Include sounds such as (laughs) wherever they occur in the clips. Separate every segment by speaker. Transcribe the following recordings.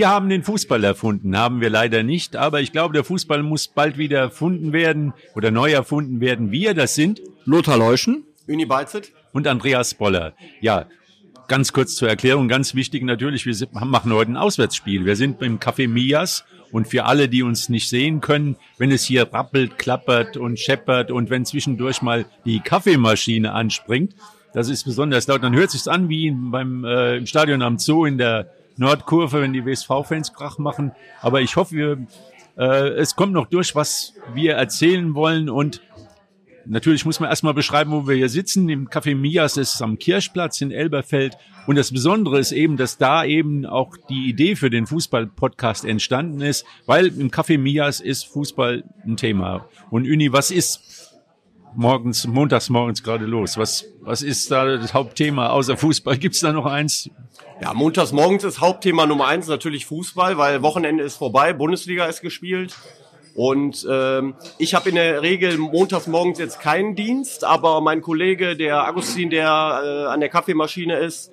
Speaker 1: Wir haben den Fußball erfunden, haben wir leider nicht, aber ich glaube, der Fußball muss bald wieder erfunden werden oder neu erfunden werden. Wir, das sind
Speaker 2: Lothar Leuschen,
Speaker 3: Uni Beizet
Speaker 1: und Andreas Boller. Ja, ganz kurz zur Erklärung, ganz wichtig natürlich, wir machen heute ein Auswärtsspiel. Wir sind beim Café Mias und für alle, die uns nicht sehen können, wenn es hier rappelt, klappert und scheppert und wenn zwischendurch mal die Kaffeemaschine anspringt, das ist besonders laut. Dann hört sich's an wie beim äh, im Stadion am Zoo in der Nordkurve, wenn die WSV-Fans Krach machen. Aber ich hoffe, wir, äh, es kommt noch durch, was wir erzählen wollen. Und natürlich muss man erstmal beschreiben, wo wir hier sitzen. Im Café Mias ist es am Kirchplatz in Elberfeld. Und das Besondere ist eben, dass da eben auch die Idee für den Fußball-Podcast entstanden ist, weil im Café Mias ist Fußball ein Thema. Und Uni, was ist morgens, montags morgens gerade los? Was, was ist da das Hauptthema außer Fußball? Gibt es da noch eins?
Speaker 3: Ja, montags morgens ist Hauptthema Nummer eins natürlich Fußball, weil Wochenende ist vorbei, Bundesliga ist gespielt. Und ähm, ich habe in der Regel montags morgens jetzt keinen Dienst, aber mein Kollege, der Agustin, der äh, an der Kaffeemaschine ist,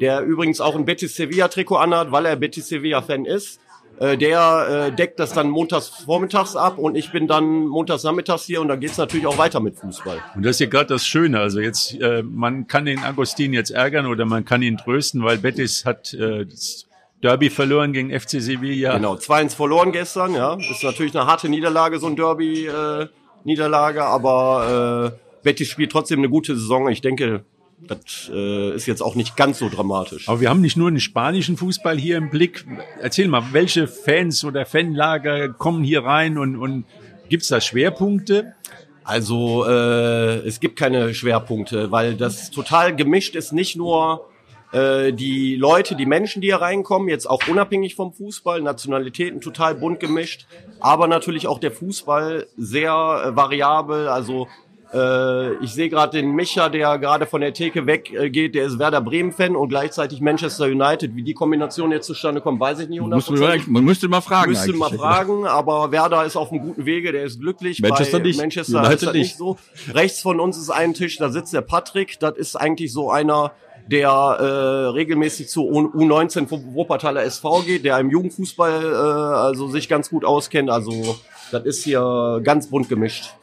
Speaker 3: der übrigens auch ein Betis Sevilla Trikot anhat, weil er Betis Sevilla Fan ist, äh, der äh, deckt das dann montags vormittags ab und ich bin dann montags nachmittags hier und dann geht's natürlich auch weiter mit Fußball.
Speaker 1: Und das ist ja gerade das Schöne. Also jetzt, äh, man kann den Agustin jetzt ärgern oder man kann ihn trösten, weil Betis hat äh, das Derby verloren gegen FC Sevilla.
Speaker 3: Genau, 2-1 verloren gestern, ja. Ist natürlich eine harte Niederlage, so ein Derby-Niederlage, äh, aber äh, Betis spielt trotzdem eine gute Saison. Ich denke, das äh, ist jetzt auch nicht ganz so dramatisch.
Speaker 1: Aber wir haben nicht nur den spanischen Fußball hier im Blick. Erzähl mal, welche Fans oder Fanlager kommen hier rein und, und gibt es da Schwerpunkte?
Speaker 3: Also äh, es gibt keine Schwerpunkte, weil das total gemischt ist. Nicht nur äh, die Leute, die Menschen, die hier reinkommen, jetzt auch unabhängig vom Fußball, Nationalitäten total bunt gemischt, aber natürlich auch der Fußball sehr äh, variabel. Also äh, ich sehe gerade den Micha, der gerade von der Theke weggeht, der ist Werder Bremen-Fan und gleichzeitig Manchester United. Wie die Kombination jetzt zustande kommt, weiß ich nicht
Speaker 2: 100%. Man müsste mal fragen.
Speaker 3: Müsste mal fragen, aber Werder ist auf einem guten Wege, der ist glücklich.
Speaker 2: Manchester
Speaker 3: Bei
Speaker 2: nicht.
Speaker 3: Manchester
Speaker 2: United
Speaker 3: ist das
Speaker 2: nicht.
Speaker 3: nicht so. Rechts von uns ist ein Tisch, da sitzt der Patrick. Das ist eigentlich so einer, der äh, regelmäßig zu U19 vom Wuppertaler SV geht, der im Jugendfußball äh, also sich ganz gut auskennt. Also das ist hier ganz bunt gemischt.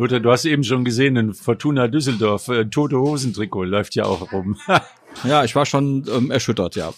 Speaker 1: Lothar, du hast eben schon gesehen, in Fortuna Düsseldorf, äh, tote Hosentrikot läuft ja auch rum. (laughs)
Speaker 2: Ja, ich war schon ähm, erschüttert, ja.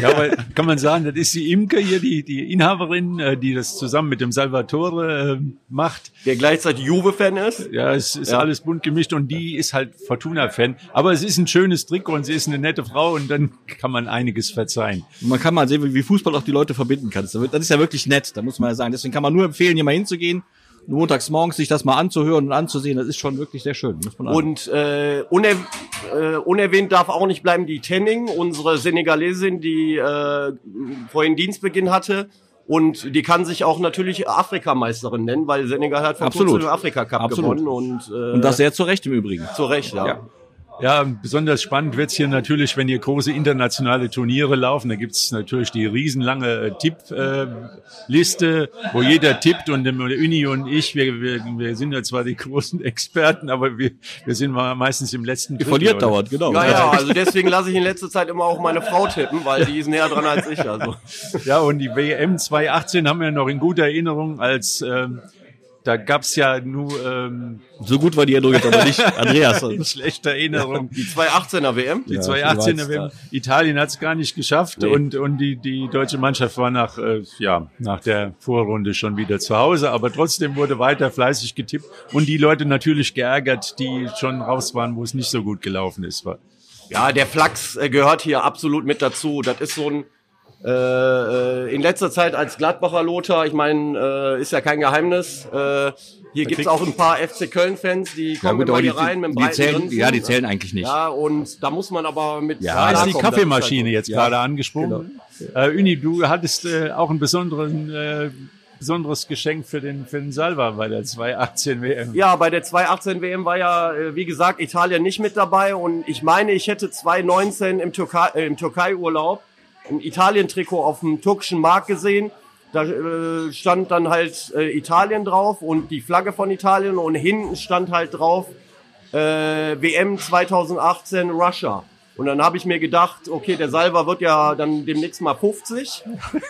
Speaker 1: ja, aber kann man sagen, das ist die Imke hier, die, die Inhaberin, äh, die das zusammen mit dem Salvatore äh, macht.
Speaker 3: Der gleichzeitig Juve-Fan ist.
Speaker 1: Ja, es ist
Speaker 3: Ja.
Speaker 1: alles bunt gemischt und die ist halt Fortuna-Fan. Aber es ist ein schönes Trikot und sie ist eine nette Frau und dann kann man einiges verzeihen.
Speaker 2: Man kann mal sehen, wie- wie Fußball auch die Leute verbinden kann. Das ist ja wirklich nett, da muss man ja sagen. Deswegen kann man nur empfehlen, hier mal hinzugehen, montags morgens sich das mal anzuhören und anzusehen. Das ist schon wirklich sehr schön.
Speaker 3: Und äh, uner äh, unerwähnt darf auch nicht bleiben die Tenning, unsere Senegalesin, die äh, vorhin Dienstbeginn hatte. Und die kann sich auch natürlich Afrikameisterin nennen, weil Senegal hat vor
Speaker 2: Absolut.
Speaker 3: kurzem den Afrika Cup
Speaker 2: Absolut.
Speaker 3: gewonnen und, äh,
Speaker 2: und das sehr zu Recht im Übrigen.
Speaker 3: zu Recht, ja.
Speaker 2: Ja.
Speaker 1: Ja, besonders spannend wird's hier natürlich, wenn hier große internationale Turniere laufen. Da gibt's natürlich die riesenlange äh, Tippliste, wo jeder tippt und der Uni und ich, wir, wir, wir sind ja zwar die großen (laughs) Experten, aber wir, wir sind mal meistens im letzten Drittel,
Speaker 2: verliert
Speaker 1: oder?
Speaker 2: dauernd, genau.
Speaker 3: Ja, ja, also deswegen lasse ich in letzter Zeit immer auch meine Frau tippen, weil die ist näher dran als ich. Also.
Speaker 1: Ja, und die WM 2018 haben wir noch in guter Erinnerung, als ähm, da gab's ja nur ähm,
Speaker 2: So gut war die Erinnerung jetzt aber nicht, (laughs) Andreas.
Speaker 1: in schlechter Erinnerung.
Speaker 3: Die 2018er WM.
Speaker 1: Die
Speaker 2: Ja,
Speaker 1: 2018
Speaker 2: du weißt,
Speaker 1: WM. Italien hat es gar nicht geschafft
Speaker 3: Nee.
Speaker 1: und, und die, die deutsche Mannschaft war nach, äh, ja, nach der Vorrunde schon wieder zu Hause, aber trotzdem wurde weiter fleißig getippt und die Leute natürlich geärgert, die schon raus waren, wo es nicht so gut gelaufen ist.
Speaker 3: Ja, der Flachs äh, gehört hier absolut mit dazu. Das ist so ein äh, äh, in letzter Zeit als Gladbacher Lothar, ich meine, äh, ist ja kein Geheimnis. Äh, hier gibt's auch ein paar FC Köln-Fans, die kommen
Speaker 2: gut,
Speaker 3: immer
Speaker 2: aber
Speaker 3: hier
Speaker 2: die-
Speaker 3: rein mit dem
Speaker 2: die zählen-
Speaker 3: Grinsen.
Speaker 2: ja, die zählen eigentlich nicht.
Speaker 3: Ja, und da muss man aber mit
Speaker 1: Ja, da ist die Kaffeemaschine
Speaker 3: halt
Speaker 1: jetzt
Speaker 2: Ja.
Speaker 1: gerade angesprungen. Äh, Uni, du hattest äh, auch ein besonderen, äh, besonderes Geschenk für den, für den Salva bei der 2018 WM.
Speaker 3: Ja, bei der 2018 WM war ja, äh, wie gesagt, Italien nicht mit dabei und ich meine, ich hätte 2019 im, Türkei, äh, im Türkei-Urlaub ein Italien-Trikot auf dem türkischen Markt gesehen. Da äh, stand dann halt äh, Italien drauf und die Flagge von Italien und hinten stand halt drauf äh, WM 2018 Russia. Und dann habe ich mir gedacht, okay, der Salva wird ja dann demnächst mal 50.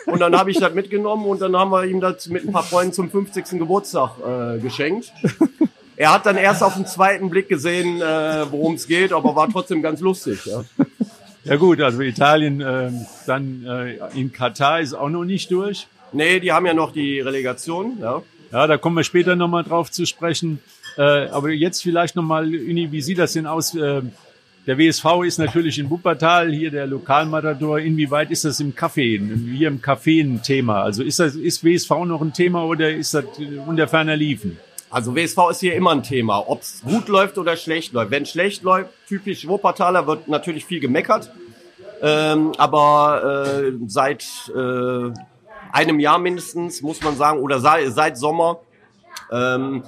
Speaker 3: Und dann habe ich das mitgenommen und dann haben wir ihm das mit ein paar Freunden zum 50. Geburtstag äh, geschenkt. Er hat dann erst auf den zweiten Blick gesehen, äh, worum es geht, aber war trotzdem ganz lustig. Ja.
Speaker 1: Ja gut, also Italien ähm, dann äh, in Katar ist auch noch nicht durch.
Speaker 3: Nee, die haben ja noch die Relegation. Ja.
Speaker 1: Ja, da kommen wir später nochmal drauf zu sprechen. Äh, aber jetzt vielleicht nochmal, Uni, wie sieht das denn aus? Äh, der WSV ist natürlich in Wuppertal, hier der Lokalmatador. Inwieweit ist das im Café, hier im Café ein Thema? Also ist das, ist WSV noch ein Thema oder ist das unter ferner Liefen?
Speaker 3: Also WSV ist hier immer ein Thema, ob es gut läuft oder schlecht läuft. Wenn schlecht läuft, typisch Wuppertaler, wird natürlich viel gemeckert. Ähm, aber äh, seit äh, einem Jahr mindestens, muss man sagen, oder seit, seit Sommer, ähm,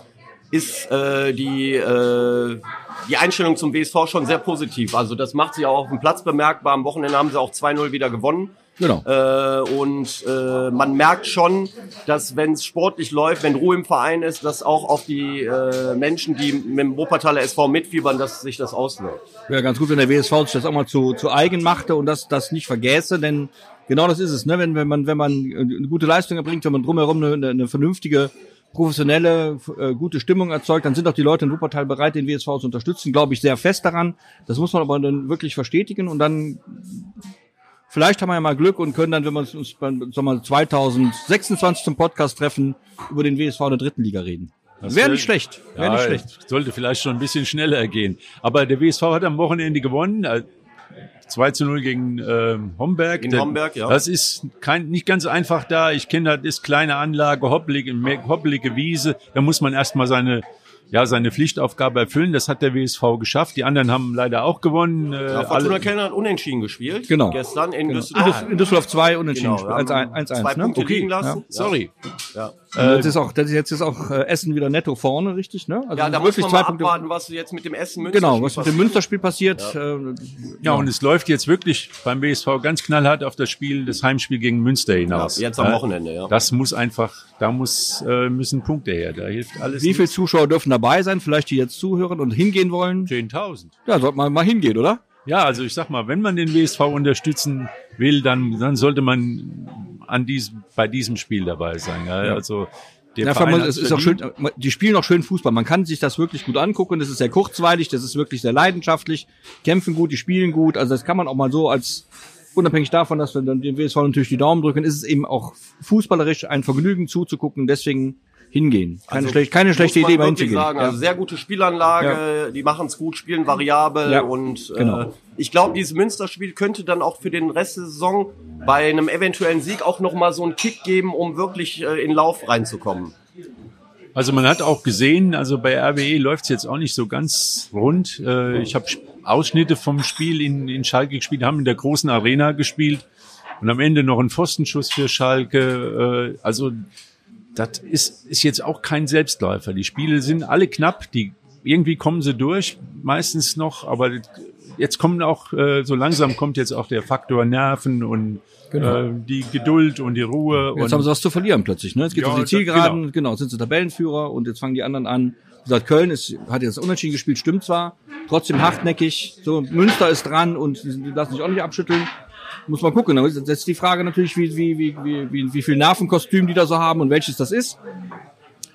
Speaker 3: ist äh, die, äh, die Einstellung zum WSV schon sehr positiv. Also das macht sich auch auf dem Platz bemerkbar. Am Wochenende haben sie auch 2-0 wieder gewonnen.
Speaker 2: Genau.
Speaker 3: Äh, und äh, man merkt schon, dass wenn es sportlich läuft, wenn Ruhe im Verein ist, dass auch auf die äh, Menschen, die mit dem Wuppertaler SV mitfiebern, dass sich das auswirkt.
Speaker 2: Wäre ganz gut, wenn der WSV sich das auch mal zu, zu eigen machte und das, das nicht vergäße, denn genau das ist es, ne? Wenn, wenn man, wenn man eine gute Leistung erbringt, wenn man drumherum eine, eine vernünftige, professionelle, äh, gute Stimmung erzeugt, dann sind auch die Leute in Wuppertal bereit, den WSV zu unterstützen, glaube ich sehr fest daran. Das muss man aber dann wirklich verstetigen und dann Vielleicht haben wir ja mal Glück und können dann, wenn wir uns beim Sommer 2026 zum Podcast treffen, über den WSV in der dritten Liga reden. Wäre nicht schlecht. Wäre
Speaker 1: ja,
Speaker 2: nicht schlecht.
Speaker 1: Sollte vielleicht schon ein bisschen schneller gehen. Aber der WSV hat am Wochenende gewonnen. Äh, 2 zu 0 gegen ähm, Homberg. Der-
Speaker 3: Homberg, ja.
Speaker 1: Das ist kein, nicht ganz einfach da. Ich kenne das ist kleine Anlage, hoppelige, hoppelige Wiese. Da muss man erstmal seine ja, seine Pflichtaufgabe erfüllen. Das hat der WSV geschafft. Die anderen haben leider auch gewonnen. Äh,
Speaker 3: Ja, Fortuna Kellner hat unentschieden gespielt.
Speaker 2: Genau.
Speaker 3: Gestern in
Speaker 2: Genau.
Speaker 3: Düsseldorf.
Speaker 2: In Düsseldorf 2 unentschieden.
Speaker 3: Genau, wir
Speaker 2: Eins
Speaker 3: haben
Speaker 2: 1
Speaker 3: zwei
Speaker 2: 1 ne?
Speaker 3: Punkte
Speaker 2: Okay.
Speaker 3: liegen lassen.
Speaker 2: Ja.
Speaker 1: sorry.
Speaker 3: Ja.
Speaker 2: Und jetzt ist auch, das ist jetzt ist auch äh, Essen wieder netto vorne, richtig, ne? Also
Speaker 3: Ja, da muss man
Speaker 2: zwei
Speaker 3: mal
Speaker 2: Punkte.
Speaker 3: abwarten, was jetzt mit dem Essen Münster
Speaker 2: Genau, was mit dem Münsterspiel passiert. Äh,
Speaker 1: Ja, und es läuft jetzt wirklich beim WSV ganz knallhart auf das Spiel, das Heimspiel gegen Münster hinaus.
Speaker 3: Ja, jetzt am Wochenende, ja.
Speaker 1: Das muss einfach, da muss, äh, müssen Punkte her. Da hilft alles.
Speaker 2: wie viele Zuschauer dürfen dabei sein? Vielleicht die jetzt zuhören und hingehen wollen?
Speaker 1: 10.000.
Speaker 2: Ja, sollte man mal hingehen, oder?
Speaker 1: Ja, also ich sag mal, wenn man den WSV unterstützen will, dann, dann sollte man an diesem, bei diesem Spiel dabei sein. Ja, Also der
Speaker 2: Ja, man, es ist auch schön, die spielen auch schön Fußball. Man kann sich das wirklich gut angucken. Das ist sehr kurzweilig, das ist wirklich sehr leidenschaftlich, kämpfen gut, die spielen gut. Also das kann man auch mal so als unabhängig davon, dass wir dann dem WSV natürlich die Daumen drücken, ist es eben auch fußballerisch ein Vergnügen zuzugucken. Deswegen hingehen. Keine, schlecht, keine schlechte
Speaker 3: Also
Speaker 2: Idee, mal hinzugehen.
Speaker 3: Sagen.
Speaker 2: Ja.
Speaker 3: Also sehr gute Spielanlage, die machen es gut, spielen variabel
Speaker 2: Ja,
Speaker 3: und äh,
Speaker 2: genau.
Speaker 3: ich glaube, dieses Münsterspiel könnte dann auch für den Rest der Saison bei einem eventuellen Sieg auch nochmal so einen Kick geben, um wirklich äh, in Lauf reinzukommen.
Speaker 1: Also man hat auch gesehen, also bei RWE läuft's jetzt auch nicht so ganz rund. Äh, ich habe Ausschnitte vom Spiel in, in Schalke gespielt, haben in der großen Arena gespielt und am Ende noch ein Pfostenschuss für Schalke. Äh, also das ist, ist jetzt auch kein Selbstläufer. Die Spiele sind alle knapp, die irgendwie kommen sie durch, meistens noch, aber jetzt kommen auch, äh, so langsam kommt jetzt auch der Faktor Nerven und äh, die Geduld und die Ruhe.
Speaker 2: Jetzt
Speaker 1: und
Speaker 2: haben sie was zu verlieren plötzlich. Ne? Jetzt geht es
Speaker 1: Ja,
Speaker 2: um die
Speaker 1: das-
Speaker 2: Zielgeraden, genau. sind sie Tabellenführer und jetzt fangen die anderen an. Wie gesagt, Köln ist, hat jetzt unentschieden gespielt, stimmt zwar, trotzdem hartnäckig. So, Münster ist dran und die lassen sich auch nicht abschütteln. Muss man gucken. Da ist jetzt die Frage natürlich, wie, wie, wie, wie, wie, wie viel Nervenkostüm die da so haben und welches das ist.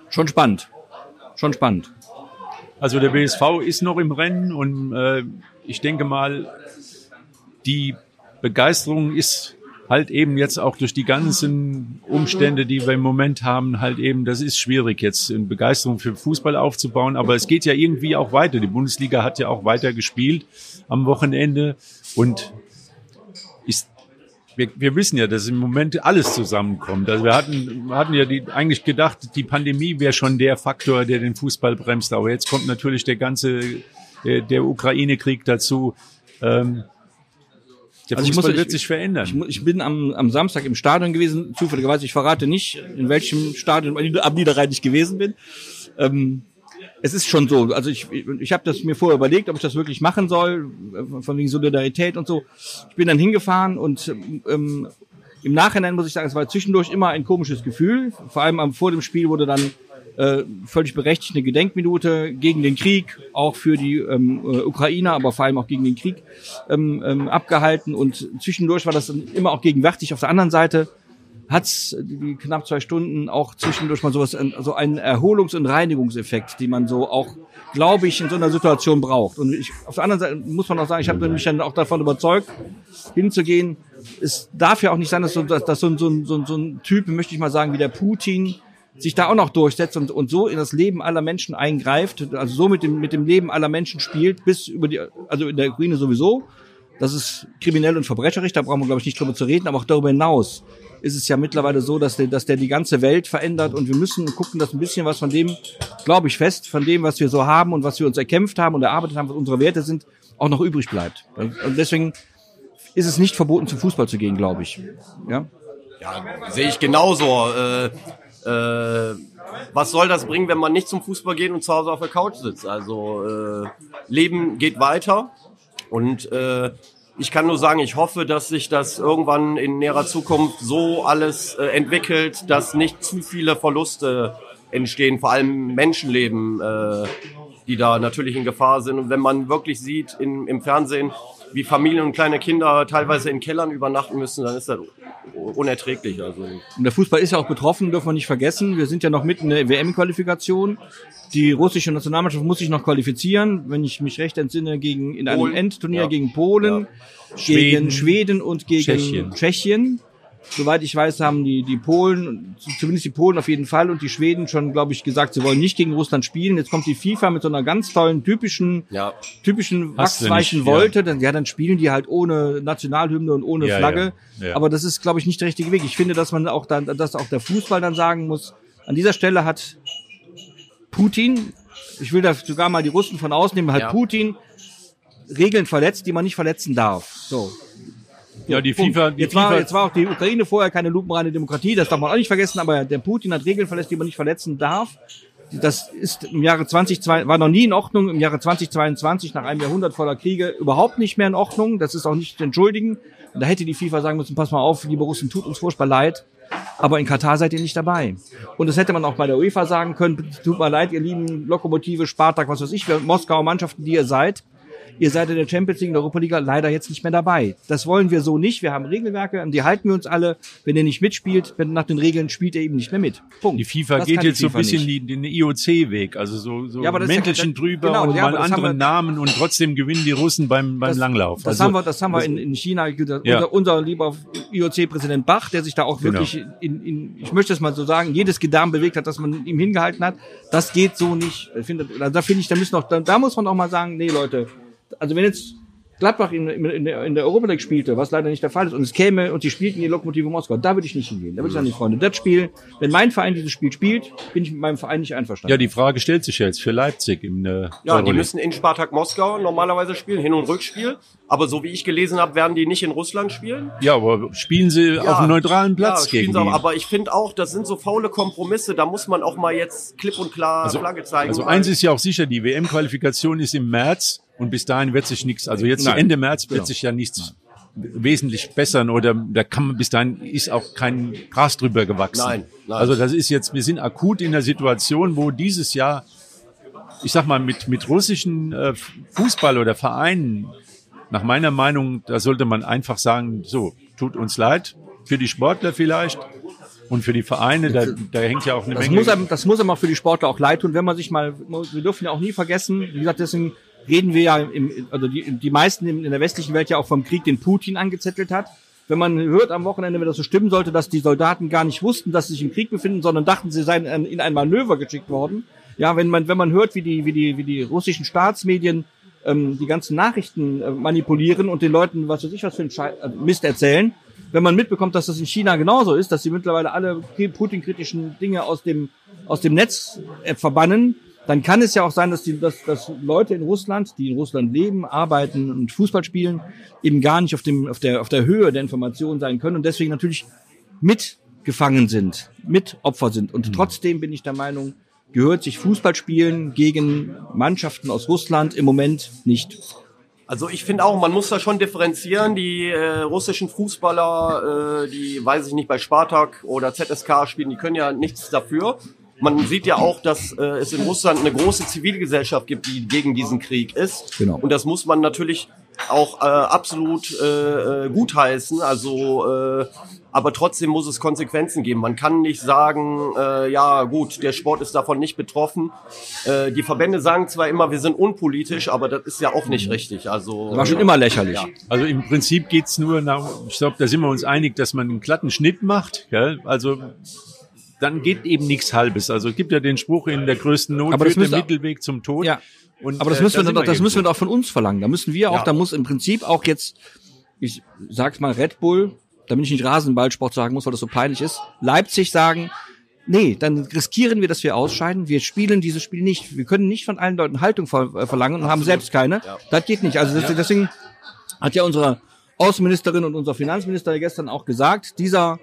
Speaker 2: Schon spannend. Schon spannend.
Speaker 1: Also der BSV ist noch im Rennen und äh, ich denke mal, die Begeisterung ist halt eben jetzt auch durch die ganzen Umstände, die wir im Moment haben, halt eben, das ist schwierig jetzt eine Begeisterung für Fußball aufzubauen, aber es geht ja irgendwie auch weiter. Die Bundesliga hat ja auch weiter gespielt am Wochenende und ist wir, wir wissen ja, dass im Moment alles zusammenkommt. Also wir hatten, wir hatten ja die, eigentlich gedacht, die Pandemie wäre schon der Faktor, der den Fußball bremst. Aber jetzt kommt natürlich der ganze, der, der Ukraine-Krieg dazu. Ähm, der
Speaker 2: Also
Speaker 1: Fußball
Speaker 2: muss-
Speaker 1: wird
Speaker 2: ich-
Speaker 1: sich verändern.
Speaker 2: Ich, ich bin am, am Samstag im Stadion gewesen, zufälligerweise, ich verrate nicht, in welchem Stadion am Niederrhein ich gewesen bin. Ähm, es ist schon so, also ich, ich habe das mir vorher überlegt, ob ich das wirklich machen soll, von wegen Solidarität und so. Ich bin dann hingefahren und ähm, im Nachhinein muss ich sagen, es war zwischendurch immer ein komisches Gefühl. Vor allem am, vor dem Spiel wurde dann äh, völlig berechtigt eine Gedenkminute gegen den Krieg, auch für die ähm, äh, Ukrainer, aber vor allem auch gegen den Krieg ähm, ähm, abgehalten. Und zwischendurch war das dann immer auch gegenwärtig. Auf der anderen Seite hat's die knapp zwei Stunden auch zwischendurch mal sowas, so einen Erholungs- und Reinigungseffekt, die man so auch, glaube ich, in so einer Situation braucht. Und ich, auf der anderen Seite muss man auch sagen, ich habe mich dann auch davon überzeugt, hinzugehen. Es darf ja auch nicht sein, dass so, dass so, so, so, so ein Typ, möchte ich mal sagen, wie der Putin, sich da auch noch durchsetzt und, und so in das Leben aller Menschen eingreift, also so mit dem, mit dem Leben aller Menschen spielt, bis über die, also in der Ukraine sowieso. Das ist kriminell und verbrecherisch, da brauchen wir, glaube ich, nicht drüber zu reden, aber auch darüber hinaus ist es ja mittlerweile so, dass der, dass der die ganze Welt verändert und wir müssen gucken, dass ein bisschen was von dem, glaube ich fest, von dem, was wir so haben und was wir uns erkämpft haben und erarbeitet haben, was unsere Werte sind, auch noch übrig bleibt. Und deswegen ist es nicht verboten, zum Fußball zu gehen, glaube ich. Ja,
Speaker 3: ja sehe ich genauso. Äh, äh, was soll das bringen, wenn man nicht zum Fußball geht und zu Hause auf der Couch sitzt? Also äh, Leben geht weiter und äh, ich kann nur sagen, ich hoffe, dass sich das irgendwann in näherer Zukunft so alles äh, entwickelt, dass nicht zu viele Verluste entstehen, vor allem Menschenleben, äh, die da natürlich in Gefahr sind. Und wenn man wirklich sieht in, im Fernsehen, wie Familien und kleine Kinder teilweise in Kellern übernachten müssen, dann ist das unerträglich. Also.
Speaker 2: Und der Fußball ist ja auch betroffen, dürfen wir nicht vergessen. Wir sind ja noch mitten in der WM-Qualifikation. Die russische Nationalmannschaft muss sich noch qualifizieren, wenn ich mich recht entsinne, gegen in einem Polen. Endturnier ja. gegen Polen, ja. gegen Schweden, Schweden und gegen Tschechien. Tschechien. Soweit ich weiß, haben die, die Polen, zumindest die Polen auf jeden Fall und die Schweden schon, glaube ich, gesagt, sie wollen nicht gegen Russland spielen. Jetzt kommt die FIFA mit so einer ganz tollen, typischen, ja. typischen wachsweichen Wolte. Dann, ja, dann spielen die halt ohne Nationalhymne und ohne ja, Flagge. Ja, Aber das ist, glaube ich, nicht der richtige Weg. Ich finde, dass man auch dann, dass auch der Fußball dann sagen muss, an dieser Stelle hat Putin, ich will da sogar mal die Russen von ausnehmen, hat Putin Regeln verletzt, die man nicht verletzen darf. So. Ja, die FIFA, die jetzt, FIFA war, jetzt war auch die Ukraine vorher keine lupenreine Demokratie, das darf man auch nicht vergessen, aber der Putin hat Regeln verletzt, die man nicht verletzen darf. Das ist im Jahre 2022, war noch nie in Ordnung, im Jahre 2022, nach einem Jahrhundert voller Kriege, überhaupt nicht mehr in Ordnung. Das ist auch nicht zu entschuldigen. Und da hätte die FIFA sagen müssen, pass mal auf, liebe Russen, tut uns furchtbar leid. Aber in Katar seid ihr nicht dabei. Und das hätte man auch bei der UEFA sagen können, tut mir leid, ihr lieben Lokomotive, Spartak, was weiß ich, Moskauer Mannschaften, die ihr seid ihr seid in der Champions League, in der Europa League leider jetzt nicht mehr dabei. Das wollen wir so nicht. Wir haben Regelwerke, an die halten wir uns alle. Wenn ihr nicht mitspielt, wenn nach den Regeln spielt ihr eben nicht mehr mit.
Speaker 1: Punkt. Die FIFA das geht jetzt so ein bisschen nicht. den IOC-Weg, also so, so ja, Mäntelchen ja, drüber genau, und ja, mal andere Namen und trotzdem gewinnen die Russen beim, beim
Speaker 2: das,
Speaker 1: Langlauf.
Speaker 2: Das also, haben wir, das haben wir in, in China. Ja. Unser, unser lieber IOC-Präsident Bach, der sich da auch wirklich genau. in, in, ich möchte es mal so sagen, jedes Gedärm bewegt hat, dass man ihm hingehalten hat. Das geht so nicht. Ich finde, da finde ich, da müssen noch, da, da muss man auch mal sagen, nee Leute, also wenn jetzt Gladbach in, in, der, in der Europa League spielte, was leider nicht der Fall ist, und es käme und die spielten die Lokomotive Moskau, da würde ich nicht hingehen. Da würde ich sagen, die Freunde, das Spiel, wenn mein Verein dieses Spiel spielt, bin ich mit meinem Verein nicht einverstanden.
Speaker 1: Ja, die Frage stellt sich jetzt für Leipzig im
Speaker 3: äh, Ja, die müssen in Spartak Moskau normalerweise spielen, Hin- und Rückspiel. Aber so wie ich gelesen habe, werden die nicht in Russland spielen.
Speaker 1: Ja, aber spielen sie ja, auf einem neutralen Platz ja, gegen
Speaker 3: sie auch, Aber ich finde auch, das sind so faule Kompromisse, da muss man auch mal jetzt klipp und klar
Speaker 1: also,
Speaker 3: Flagge zeigen.
Speaker 1: Also eins ist ja auch sicher, die WM-Qualifikation ist im März und bis dahin wird sich nichts, also jetzt Nein. Ende März wird genau. sich ja nichts wesentlich bessern oder da kann man bis dahin ist auch kein Gras drüber gewachsen. Nein, nein. Also das ist jetzt, wir sind akut in der Situation, wo dieses Jahr, ich sag mal, mit, mit russischen äh, Fußball oder Vereinen, nach meiner Meinung, da sollte man einfach sagen, so, tut uns leid, für die Sportler vielleicht, und für die Vereine, da, da hängt ja auch eine
Speaker 2: das
Speaker 1: Menge.
Speaker 2: Muss einem, das muss einem auch für die Sportler auch leid tun, wenn man sich mal, wir dürfen ja auch nie vergessen, wie gesagt, deswegen reden wir ja, im, also die, die meisten in der westlichen Welt ja auch vom Krieg, den Putin angezettelt hat. Wenn man hört am Wochenende, wenn das so stimmen sollte, dass die Soldaten gar nicht wussten, dass sie sich im Krieg befinden, sondern dachten, sie seien in ein Manöver geschickt worden. Ja, wenn man, wenn man hört, wie die, wie die, wie die russischen Staatsmedien ähm, die ganzen Nachrichten äh, manipulieren und den Leuten, was weiß ich, was für ein Schei äh, Mist erzählen, wenn man mitbekommt, dass das in China genauso ist, dass sie mittlerweile alle Putin-kritischen Dinge aus dem, aus dem Netz äh, verbannen, dann kann es ja auch sein, dass, die, dass, dass Leute in Russland, die in Russland leben, arbeiten und Fußball spielen, eben gar nicht auf, dem, auf, der, auf der Höhe der Informationen sein können und deswegen natürlich mitgefangen sind, mit Opfer sind. Und mhm. trotzdem bin ich der Meinung, gehört sich Fußballspielen gegen Mannschaften aus Russland im Moment nicht.
Speaker 3: Also ich finde auch, man muss da schon differenzieren. Die äh, russischen Fußballer, äh, die weiß ich nicht bei Spartak oder ZSK spielen, die können ja nichts dafür. Man sieht ja auch, dass äh, es in Russland eine große Zivilgesellschaft gibt, die gegen diesen Krieg ist.
Speaker 2: Genau.
Speaker 3: Und das muss man natürlich auch äh, absolut äh, äh, gutheißen. Also, äh, aber trotzdem muss es Konsequenzen geben. Man kann nicht sagen, äh, ja gut, der Sport ist davon nicht betroffen. Äh, die Verbände sagen zwar immer, wir sind unpolitisch, aber das ist ja auch nicht richtig. Also
Speaker 2: War schon immer lächerlich.
Speaker 3: Ja.
Speaker 1: Also im Prinzip geht's nur nach, ich glaube, da sind wir uns einig, dass man einen glatten Schnitt macht. Gell? Also dann geht eben nichts Halbes. Also es gibt ja den Spruch, in der größten Not
Speaker 2: Aber das
Speaker 1: führt der Mittelweg zum Tod.
Speaker 2: Ja.
Speaker 1: Und,
Speaker 2: Aber das
Speaker 1: äh,
Speaker 2: müssen
Speaker 1: da
Speaker 2: wir doch, das müssen wir doch von uns verlangen. Da müssen wir auch,
Speaker 3: Ja.
Speaker 2: da muss im Prinzip auch jetzt, ich sag's mal Red Bull, damit ich nicht Rasenballsport sagen muss, weil das so peinlich ist, Leipzig sagen, nee, dann riskieren wir, dass wir ausscheiden. Wir spielen dieses Spiel nicht. Wir können nicht von allen Leuten Haltung äh, verlangen und haben selbst keine.
Speaker 3: Ja.
Speaker 2: Das geht nicht. Also das, deswegen hat ja unsere Außenministerin und unser Finanzminister gestern auch gesagt, dieser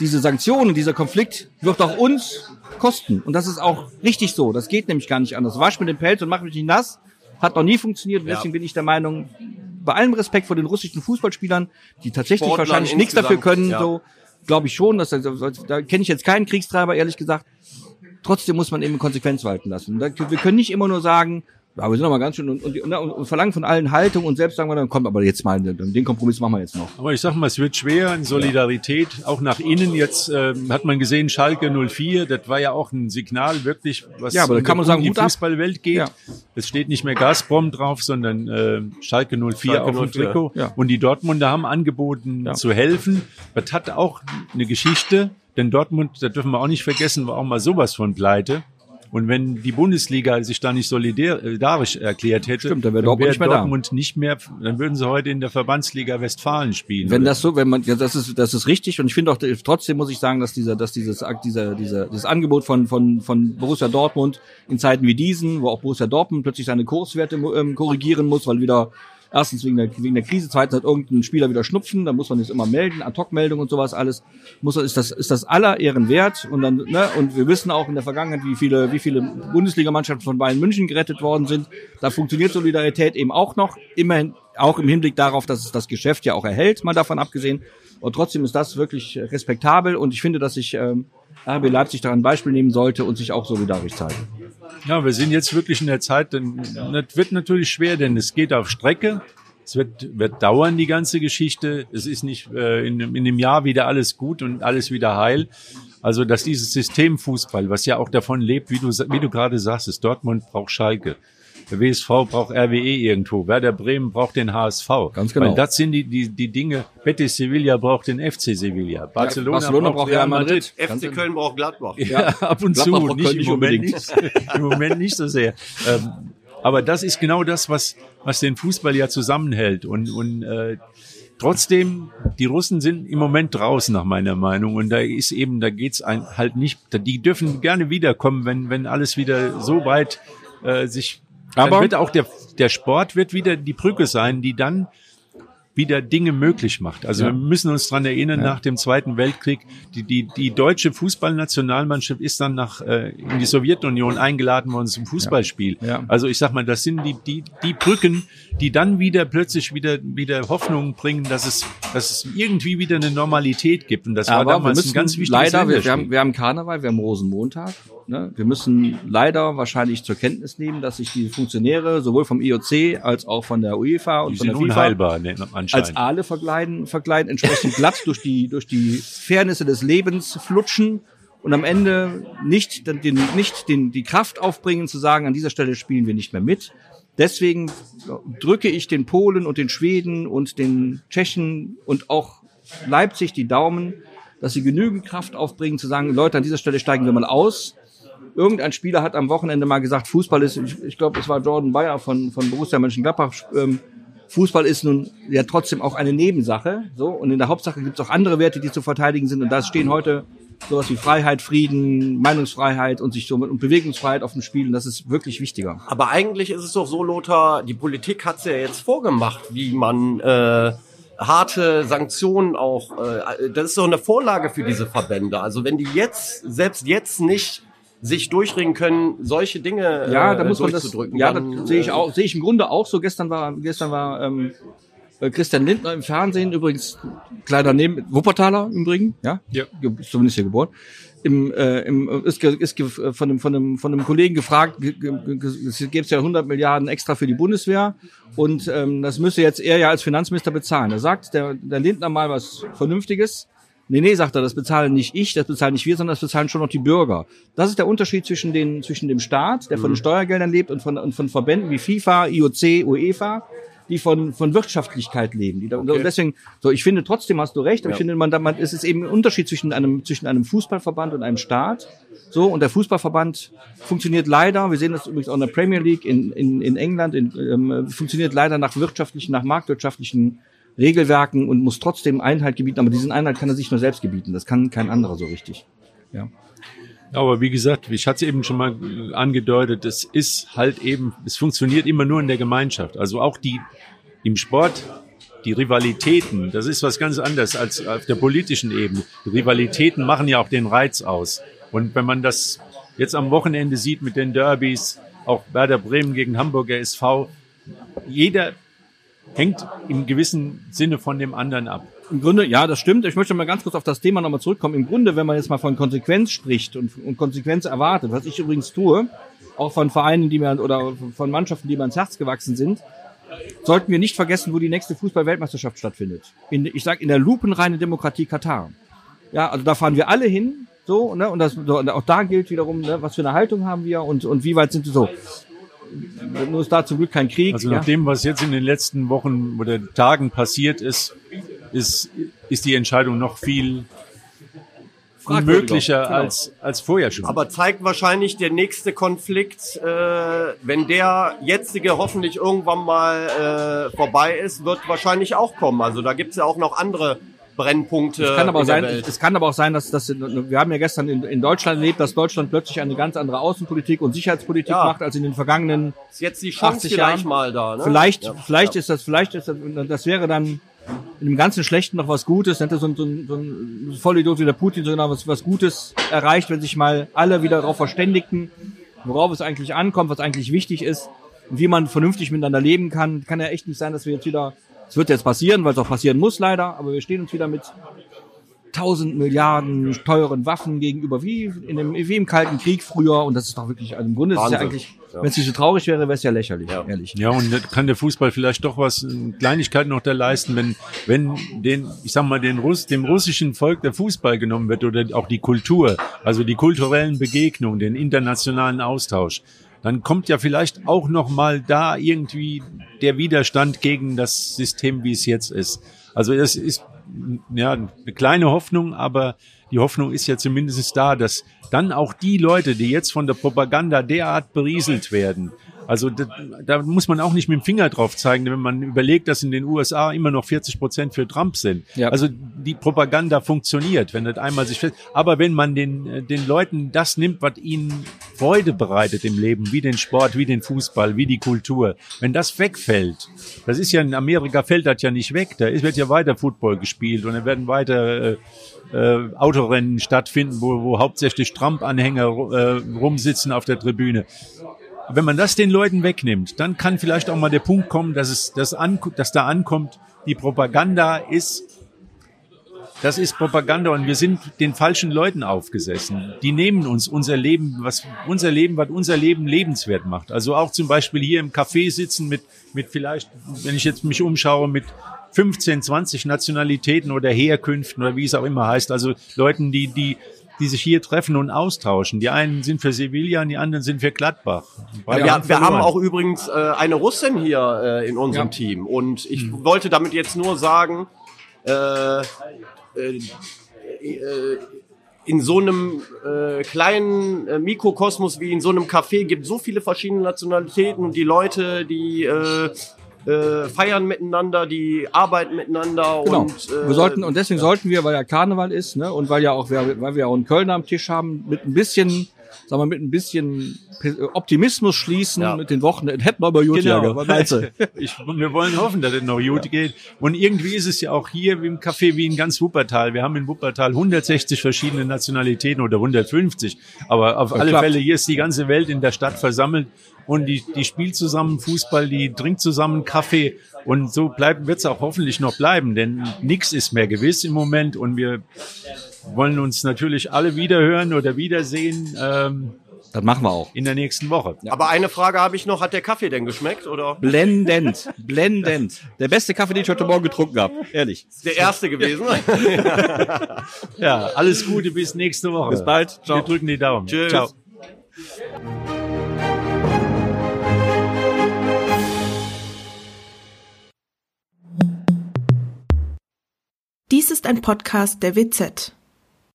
Speaker 2: diese Sanktionen, dieser Konflikt wird auch uns kosten. Und das ist auch richtig so. Das geht nämlich gar nicht anders. Wasch mir den Pelz und mach mich nicht nass. Hat noch nie funktioniert. Und
Speaker 3: Ja.
Speaker 2: deswegen bin ich der Meinung, bei allem Respekt vor den russischen Fußballspielern, die tatsächlich
Speaker 3: Sportlern
Speaker 2: wahrscheinlich nichts dafür können,
Speaker 3: ja.
Speaker 2: so glaube ich schon. Dass, da kenne ich jetzt keinen Kriegstreiber, ehrlich gesagt. Trotzdem muss man eben Konsequenz walten lassen. Da, wir können nicht immer nur sagen, ja, wir sind doch mal ganz schön und, und, und, und verlangen von allen Haltung und selbst sagen wir dann, komm, aber jetzt mal, den Kompromiss machen wir jetzt noch.
Speaker 1: Aber ich sag mal, es wird schwer in Solidarität, auch nach innen. Jetzt äh, hat man gesehen, Schalke 04, das war ja auch ein Signal, wirklich, was
Speaker 2: Ja, aber da
Speaker 1: um
Speaker 2: kann man
Speaker 1: um
Speaker 2: sagen,
Speaker 1: die
Speaker 2: Hut ab.
Speaker 1: Fußballwelt geht.
Speaker 2: Ja.
Speaker 1: Es steht nicht mehr Gazprom drauf, sondern äh, Schalke 04
Speaker 3: Schalke
Speaker 1: auf dem
Speaker 3: 04,
Speaker 1: Trikot.
Speaker 2: ja.
Speaker 1: Und die Dortmunder haben angeboten
Speaker 2: Ja.
Speaker 1: zu helfen. Das hat auch eine Geschichte, denn Dortmund, da dürfen wir auch nicht vergessen, war auch mal sowas von pleite. Und wenn die Bundesliga sich da nicht solidarisch erklärt hätte,
Speaker 2: Stimmt, dann wäre Dortmund
Speaker 1: wäre
Speaker 2: nicht mehr da.
Speaker 1: Dortmund nicht mehr, dann würden sie heute in der Verbandsliga Westfalen spielen.
Speaker 2: Wenn
Speaker 1: oder?
Speaker 2: das so, wenn man, ja, das ist, das ist richtig und ich finde auch, trotzdem muss ich sagen, dass dieser, dass dieses, dieser, dieser, dieses Angebot von, von, von Borussia Dortmund in Zeiten wie diesen, wo auch Borussia Dortmund plötzlich seine Kurswerte ähm, korrigieren muss, weil wieder erstens wegen der, wegen der Krise, zweitens hat irgendein Spieler wieder Schnupfen, dann muss man das immer melden, Ad-Hoc-Meldung und sowas alles, muss, ist das, ist das aller Ehren wert und dann, ne, und wir wissen auch in der Vergangenheit, wie viele, wie viele Bundesligamannschaften von Bayern München gerettet worden sind. Da funktioniert Solidarität eben auch noch, immerhin auch im Hinblick darauf, dass es das Geschäft ja auch erhält, mal davon abgesehen. Und trotzdem ist das wirklich respektabel und ich finde, dass sich ähm, RB Leipzig daran ein Beispiel nehmen sollte und sich auch solidarisch zeigen.
Speaker 1: Ja, wir sind jetzt wirklich in der Zeit, denn das wird natürlich schwer, denn es geht auf Strecke. Es wird, wird dauern, die ganze Geschichte. Es ist nicht äh, in, in dem Jahr wieder alles gut und alles wieder heil. Also, dass dieses Systemfußball, was ja auch davon lebt, wie du, wie du gerade sagst, ist Dortmund braucht Schalke. Der WSV braucht RWE irgendwo. Werder Bremen braucht den HSV.
Speaker 2: Ganz genau.
Speaker 1: Weil das sind die, die, die Dinge. Betis Sevilla braucht den FC Sevilla. Barcelona,
Speaker 2: Barcelona braucht Real Madrid.
Speaker 3: FC Köln braucht Gladbach.
Speaker 1: Ja, ab und
Speaker 2: Gladbach
Speaker 1: zu,
Speaker 2: braucht
Speaker 1: nicht im, Moment
Speaker 2: unbedingt.
Speaker 1: nicht, (laughs) im Moment nicht so sehr. Ähm, aber das ist genau das, was, was den Fußball ja zusammenhält. Und, und äh, trotzdem, die Russen sind im Moment draußen, nach meiner Meinung. Und da ist eben, da geht's ein, halt nicht, die dürfen gerne wiederkommen, wenn, wenn alles wieder so weit äh, sich.
Speaker 2: Aber-
Speaker 1: dann wird auch der, der Sport wird wieder die Brücke sein, die dann wieder Dinge möglich macht. Also
Speaker 2: Ja.
Speaker 1: wir müssen uns dran erinnern, nach dem Zweiten Weltkrieg, die, die, die deutsche Fußballnationalmannschaft ist dann nach äh, in die Sowjetunion eingeladen worden zum Fußballspiel.
Speaker 2: Ja.
Speaker 1: Also ich sag mal, das sind die, die, die Brücken, die dann wieder plötzlich wieder, wieder Hoffnung bringen, dass es, dass es irgendwie wieder eine Normalität gibt. Und das war
Speaker 2: Aber wir
Speaker 1: damals ein ganz wichtiges
Speaker 2: leider, wir, wir, haben, wir haben Karneval, wir haben Rosenmontag. Ne? Wir müssen leider wahrscheinlich zur Kenntnis nehmen, dass sich die Funktionäre sowohl vom IOC als auch von der UEFA und
Speaker 1: die
Speaker 2: von der FIFA
Speaker 1: unheilbar ne,
Speaker 2: als. Aale verkleiden, verkleiden entsprechend glatt durch die, durch die Fairnisse des Lebens flutschen und am Ende nicht, den, nicht den, die Kraft aufbringen zu sagen, an dieser Stelle spielen wir nicht mehr mit. Deswegen drücke ich den Polen und den Schweden und den Tschechen und auch Leipzig die Daumen, dass sie genügend Kraft aufbringen zu sagen, Leute, an dieser Stelle steigen wir mal aus. Irgendein Spieler hat am Wochenende mal gesagt, Fußball ist, ich, ich glaube, es war Jordan Bayer von, von Borussia Mönchengladbach, ähm, Fußball ist nun ja trotzdem auch eine Nebensache. So, und in der Hauptsache gibt es auch andere Werte, die zu verteidigen sind. Und da stehen heute sowas wie Freiheit, Frieden, Meinungsfreiheit und sich so und Bewegungsfreiheit auf dem Spiel. Und das ist wirklich wichtiger.
Speaker 3: Aber eigentlich ist es doch so, Lothar, die Politik hat's ja jetzt vorgemacht, wie man äh, harte Sanktionen auch, äh, das ist doch eine Vorlage für diese Verbände. Also wenn die jetzt, selbst jetzt nicht sich durchringen können, solche Dinge
Speaker 2: Ja,
Speaker 3: äh,
Speaker 2: da muss man das. Ja, das sehe ich
Speaker 3: äh,
Speaker 2: auch, sehe ich im Grunde auch so. Gestern war, gestern war ähm, Äh, Christian Lindner im Fernsehen, übrigens kleiner Neben, Wuppertaler im Übrigen, ja?
Speaker 1: Ja.
Speaker 2: Zumindest hier geboren. Im, äh, im, ist, ge- ist ge- von, einem, von, einem, von einem Kollegen gefragt, ge- ge- ge- es gibt ja 100 Milliarden extra für die Bundeswehr und ähm, das müsste jetzt er ja als Finanzminister bezahlen. Da sagt der, der Lindner mal was Vernünftiges. Nee, nee, sagt er, das bezahlen nicht ich, das bezahlen nicht wir, sondern das bezahlen schon noch die Bürger. Das ist der Unterschied zwischen, den, zwischen dem Staat, der von den Steuergeldern lebt, und von, und von Verbänden wie FIFA, IOC, UEFA, die von, von Wirtschaftlichkeit leben. Die da, Und deswegen, so, ich finde, trotzdem hast du recht, aber ich finde, man, man, es ist eben ein Unterschied zwischen einem, zwischen einem Fußballverband und einem Staat. So, und der Fußballverband funktioniert leider, wir sehen das übrigens auch in der Premier League in, in, in England, in, ähm, funktioniert leider nach wirtschaftlichen, nach marktwirtschaftlichen Regelwerken und muss trotzdem Einhalt gebieten, aber diesen Einhalt kann er sich nur selbst gebieten. Das kann kein anderer so richtig. Ja.
Speaker 1: Aber wie gesagt, ich hatte es eben schon mal angedeutet, es ist halt eben, es funktioniert immer nur in der Gemeinschaft. Also auch die im Sport, die Rivalitäten, das ist was ganz anderes als auf der politischen Ebene. Die Rivalitäten machen ja auch den Reiz aus. Und wenn man das jetzt am Wochenende sieht mit den Derbys, auch Werder Bremen gegen Hamburger SV, jeder hängt im gewissen Sinne von dem anderen ab.
Speaker 2: Im Grunde, ja, das stimmt. Ich möchte mal ganz kurz auf das Thema nochmal zurückkommen. Im Grunde, wenn man jetzt mal von Konsequenz spricht und, und Konsequenz erwartet, was ich übrigens tue, auch von Vereinen, die mir oder von Mannschaften, die mir ans Herz gewachsen sind, sollten wir nicht vergessen, wo die nächste Fußball-Weltmeisterschaft stattfindet. In, ich sage in der lupenreinen Demokratie Katar. Ja, also da fahren wir alle hin, so, ne, und das, auch da gilt wiederum, ne, was für eine Haltung haben wir und, und wie weit sind wir so. Nur ist da zum Glück kein Krieg.
Speaker 1: Also
Speaker 2: ja.
Speaker 1: nach dem, was jetzt in den letzten Wochen oder Tagen passiert ist, ist, ist die Entscheidung noch viel unmöglicher
Speaker 2: genau.
Speaker 1: als, als vorher schon.
Speaker 3: Aber zeigt wahrscheinlich der nächste Konflikt, äh, wenn der jetzige hoffentlich irgendwann mal äh, vorbei ist, wird wahrscheinlich auch kommen. Also da gibt's ja auch noch andere Brennpunkte
Speaker 2: Es kann aber
Speaker 3: in
Speaker 2: sein, es kann aber auch sein, dass das wir haben ja gestern in, in Deutschland erlebt, dass Deutschland plötzlich eine ganz andere Außenpolitik und Sicherheitspolitik
Speaker 3: Ja.
Speaker 2: macht als in den vergangenen
Speaker 3: ist jetzt die Chance
Speaker 2: 80
Speaker 3: vielleicht
Speaker 2: Jahren.
Speaker 3: mal da. Ne?
Speaker 2: Vielleicht,
Speaker 3: Ja.
Speaker 2: vielleicht
Speaker 3: ja.
Speaker 2: ist das, vielleicht ist das, das wäre dann in dem ganzen Schlechten noch was Gutes, hätte so ein, so ein, so ein Vollidiot wie der Putin sogar was, was Gutes erreicht, wenn sich mal alle wieder darauf verständigten, worauf es eigentlich ankommt, was eigentlich wichtig ist und wie man vernünftig miteinander leben kann. Kann ja echt nicht sein, dass wir jetzt wieder, es wird jetzt passieren, weil es auch passieren muss leider, aber wir stehen uns wieder mit tausend Milliarden teuren Waffen gegenüber, wie, in dem, wie im Kalten Krieg früher. Und das ist doch wirklich, also im Grunde ist es ja eigentlich,
Speaker 3: Ja.
Speaker 2: wenn es nicht so traurig wäre, wäre es ja lächerlich,
Speaker 3: Ja.
Speaker 2: ehrlich.
Speaker 1: Ja, und da kann der Fußball vielleicht doch was, äh, Kleinigkeiten noch da leisten, wenn, wenn den, ich sag mal, den Russ, dem russischen Volk der Fußball genommen wird oder auch die Kultur, also die kulturellen Begegnungen, den internationalen Austausch, dann kommt ja vielleicht auch noch mal da irgendwie der Widerstand gegen das System, wie es jetzt ist. Also das ist ja eine kleine Hoffnung, aber die Hoffnung ist ja zumindest da, dass dann auch die Leute, die jetzt von der Propaganda derart berieselt werden, also da, da muss man auch nicht mit dem Finger drauf zeigen, wenn man überlegt, dass in den USA immer noch 40 Prozent für Trump sind.
Speaker 2: Ja.
Speaker 1: Also die Propaganda funktioniert, wenn das einmal sich fest. Aber wenn man den, äh, den Leuten das nimmt, was ihnen Freude bereitet im Leben, wie den Sport, wie den Fußball, wie die Kultur, wenn das wegfällt, das ist ja in Amerika fällt das ja nicht weg, da wird ja weiter Football gespielt und da werden weiter äh, äh, Autorennen stattfinden, wo, wo hauptsächlich Trump-Anhänger äh, rumsitzen auf der Tribüne. Wenn man das den Leuten wegnimmt, dann kann vielleicht auch mal der Punkt kommen, dass es das an, dass da ankommt, die Propaganda ist das ist Propaganda und wir sind den falschen Leuten aufgesessen. Die nehmen uns unser Leben, was unser Leben, was unser Leben lebenswert macht. Also auch zum Beispiel hier im Café sitzen mit, mit vielleicht, wenn ich jetzt mich umschaue, mit 15, 20 Nationalitäten oder Herkünften oder wie es auch immer heißt. Also Leuten, die, die, die sich hier treffen und austauschen. Die einen sind für Sevilla und die anderen sind für Gladbach. Beide
Speaker 3: wir,
Speaker 1: haben
Speaker 3: wir haben auch übrigens äh, eine Russin hier äh, in unserem
Speaker 2: Ja.
Speaker 3: Team. Und ich wollte damit jetzt nur sagen, äh, äh, äh, in so einem äh, kleinen äh, Mikrokosmos wie in so einem Café gibt so viele verschiedene Nationalitäten und die Leute, die äh, äh, feiern miteinander, die arbeiten miteinander
Speaker 2: Genau.
Speaker 3: und äh,
Speaker 2: wir sollten, und deswegen sollten wir, weil ja Karneval ist, ne, und weil ja auch, wir, weil wir auch einen Kölner am Tisch haben, mit ein bisschen sagen wir, mit ein bisschen Optimismus schließen ja. mit den Wochen. Hätten wir aber gut genau. (laughs)
Speaker 1: ich, Wir wollen hoffen, dass es noch gut geht. Und irgendwie ist es ja auch hier im Café wie in ganz Wuppertal. Wir haben in Wuppertal 160 verschiedene Nationalitäten oder 150. Aber auf alle Fälle, hier ist die ganze Welt in der Stadt versammelt und die, die spielt zusammen Fußball, die trinkt zusammen Kaffee und so bleibt wird es auch hoffentlich noch bleiben, denn nichts ist mehr gewiss im Moment und wir wollen uns natürlich alle wiederhören oder wiedersehen. Ähm,
Speaker 2: das machen wir auch.
Speaker 1: In der nächsten Woche.
Speaker 3: Ja. Aber eine Frage habe ich noch. Hat der Kaffee denn geschmeckt, oder?
Speaker 2: Blendend. Blendend. Der beste Kaffee, den ich heute Morgen getrunken habe. Ehrlich.
Speaker 3: Der erste gewesen.
Speaker 1: ja, alles Gute bis nächste Woche.
Speaker 2: Bis bald.
Speaker 1: Ciao. Wir drücken die Daumen.
Speaker 3: Tschüss.
Speaker 1: Ciao.
Speaker 4: Dies ist ein Podcast der WZ.